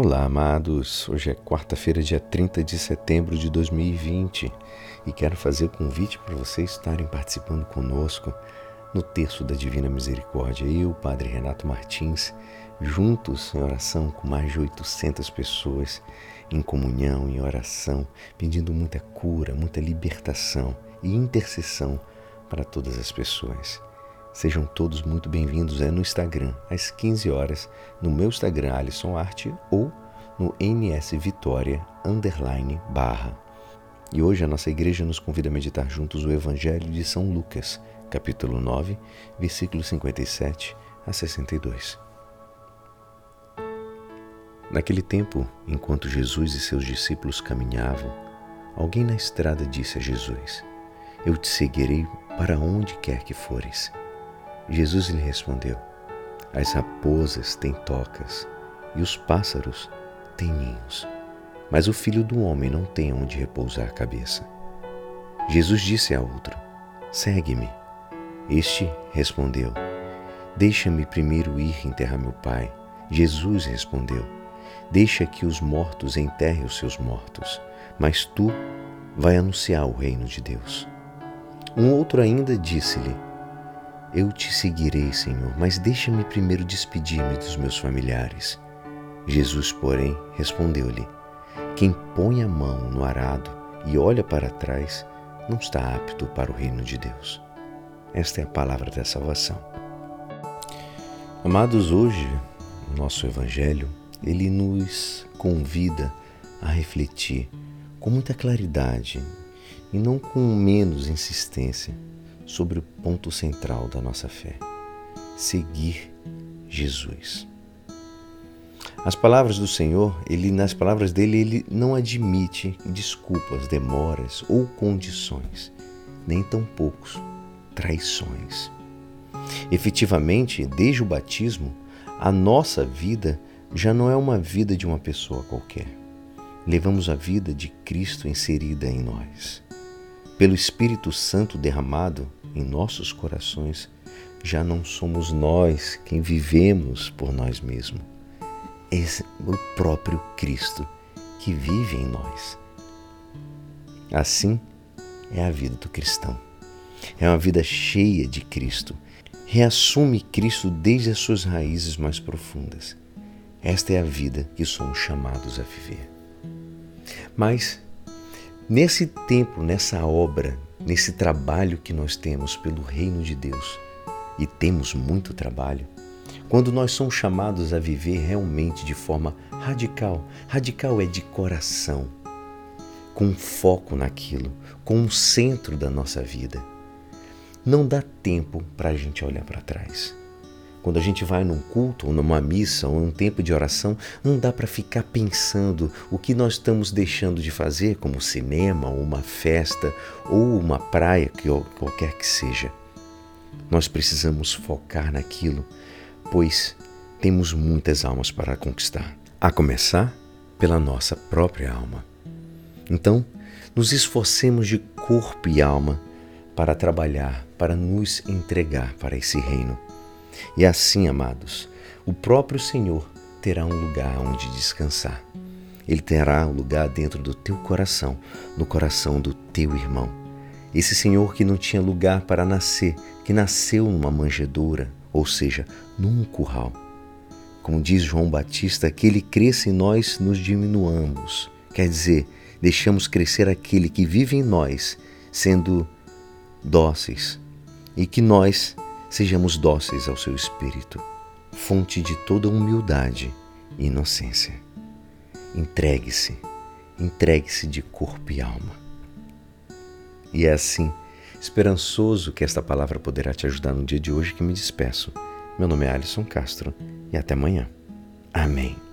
Olá, amados. Hoje é quarta-feira, dia 30 de setembro de 2020 e quero fazer convite para vocês estarem participando conosco no Terço da Divina Misericórdia. Eu, Padre Renato Martins, juntos em oração com mais de 800 pessoas, em comunhão, em oração, pedindo muita cura, muita libertação e intercessão para todas as pessoas. Sejam todos muito bem-vindos é no Instagram, às 15 horas, no meu Instagram, Alisson Arte, ou no NS Vitória, underline, barra. E hoje a nossa igreja nos convida a meditar juntos o Evangelho de São Lucas, capítulo 9, versículos 57 a 62. Naquele tempo, enquanto Jesus e seus discípulos caminhavam, alguém na estrada disse a Jesus: Eu te seguirei para onde quer que fores. Jesus lhe respondeu: As raposas têm tocas e os pássaros têm ninhos, mas o filho do homem não tem onde repousar a cabeça. Jesus disse a outro: Segue-me. Este respondeu: Deixa-me primeiro ir enterrar meu pai. Jesus respondeu: Deixa que os mortos enterrem os seus mortos, mas tu vai anunciar o reino de Deus. Um outro ainda disse-lhe: eu te seguirei, Senhor, mas deixa-me primeiro despedir-me dos meus familiares. Jesus, porém, respondeu-lhe: Quem põe a mão no arado e olha para trás não está apto para o reino de Deus. Esta é a palavra da salvação. Amados, hoje, o nosso Evangelho, ele nos convida a refletir com muita claridade e não com menos insistência sobre o ponto central da nossa fé: seguir Jesus. As palavras do Senhor, ele nas palavras dele, ele não admite desculpas, demoras ou condições, nem tampouco traições. Efetivamente, desde o batismo, a nossa vida já não é uma vida de uma pessoa qualquer. Levamos a vida de Cristo inserida em nós. Pelo Espírito Santo derramado, em nossos corações, já não somos nós quem vivemos por nós mesmos. É o próprio Cristo que vive em nós. Assim é a vida do cristão. É uma vida cheia de Cristo. Reassume Cristo desde as suas raízes mais profundas. Esta é a vida que somos chamados a viver. Mas, nesse tempo, nessa obra nesse trabalho que nós temos pelo reino de Deus, e temos muito trabalho, quando nós somos chamados a viver realmente de forma radical, radical é de coração, com foco naquilo, com um centro da nossa vida. Não dá tempo para a gente olhar para trás. Quando a gente vai num culto, ou numa missa, ou num tempo de oração, não dá para ficar pensando o que nós estamos deixando de fazer, como cinema, ou uma festa, ou uma praia, que qualquer que seja. Nós precisamos focar naquilo, pois temos muitas almas para conquistar, a começar pela nossa própria alma. Então, nos esforcemos de corpo e alma para trabalhar, para nos entregar para esse reino e assim, amados, o próprio Senhor terá um lugar onde descansar. Ele terá um lugar dentro do teu coração, no coração do teu irmão. Esse Senhor que não tinha lugar para nascer, que nasceu numa manjedoura, ou seja, num curral. Como diz João Batista, que ele cresça e nós nos diminuamos. Quer dizer, deixamos crescer aquele que vive em nós, sendo dóceis, e que nós sejamos dóceis ao seu espírito, fonte de toda humildade e inocência. Entregue-se, entregue-se de corpo e alma. E é assim, esperançoso que esta palavra poderá te ajudar no dia de hoje que me despeço. Meu nome é Alisson Castro e até amanhã. Amém.